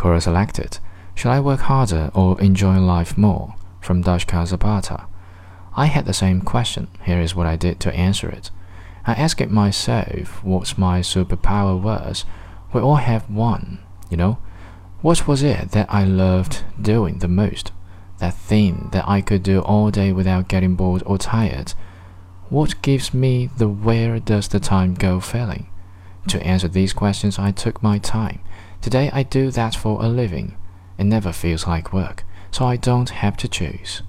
Quora selected, Should I work harder or enjoy life more? from Dushka Zapata. I had the same question. Here is what I did to answer it. I asked it myself what my superpower was. We all have one, you know. What was it that I loved doing the most? That thing that I could do all day without getting bored or tired? What gives me the where does the time go feeling? To answer these questions, I took my time. Today I do that for a living. It never feels like work, so I don't have to choose.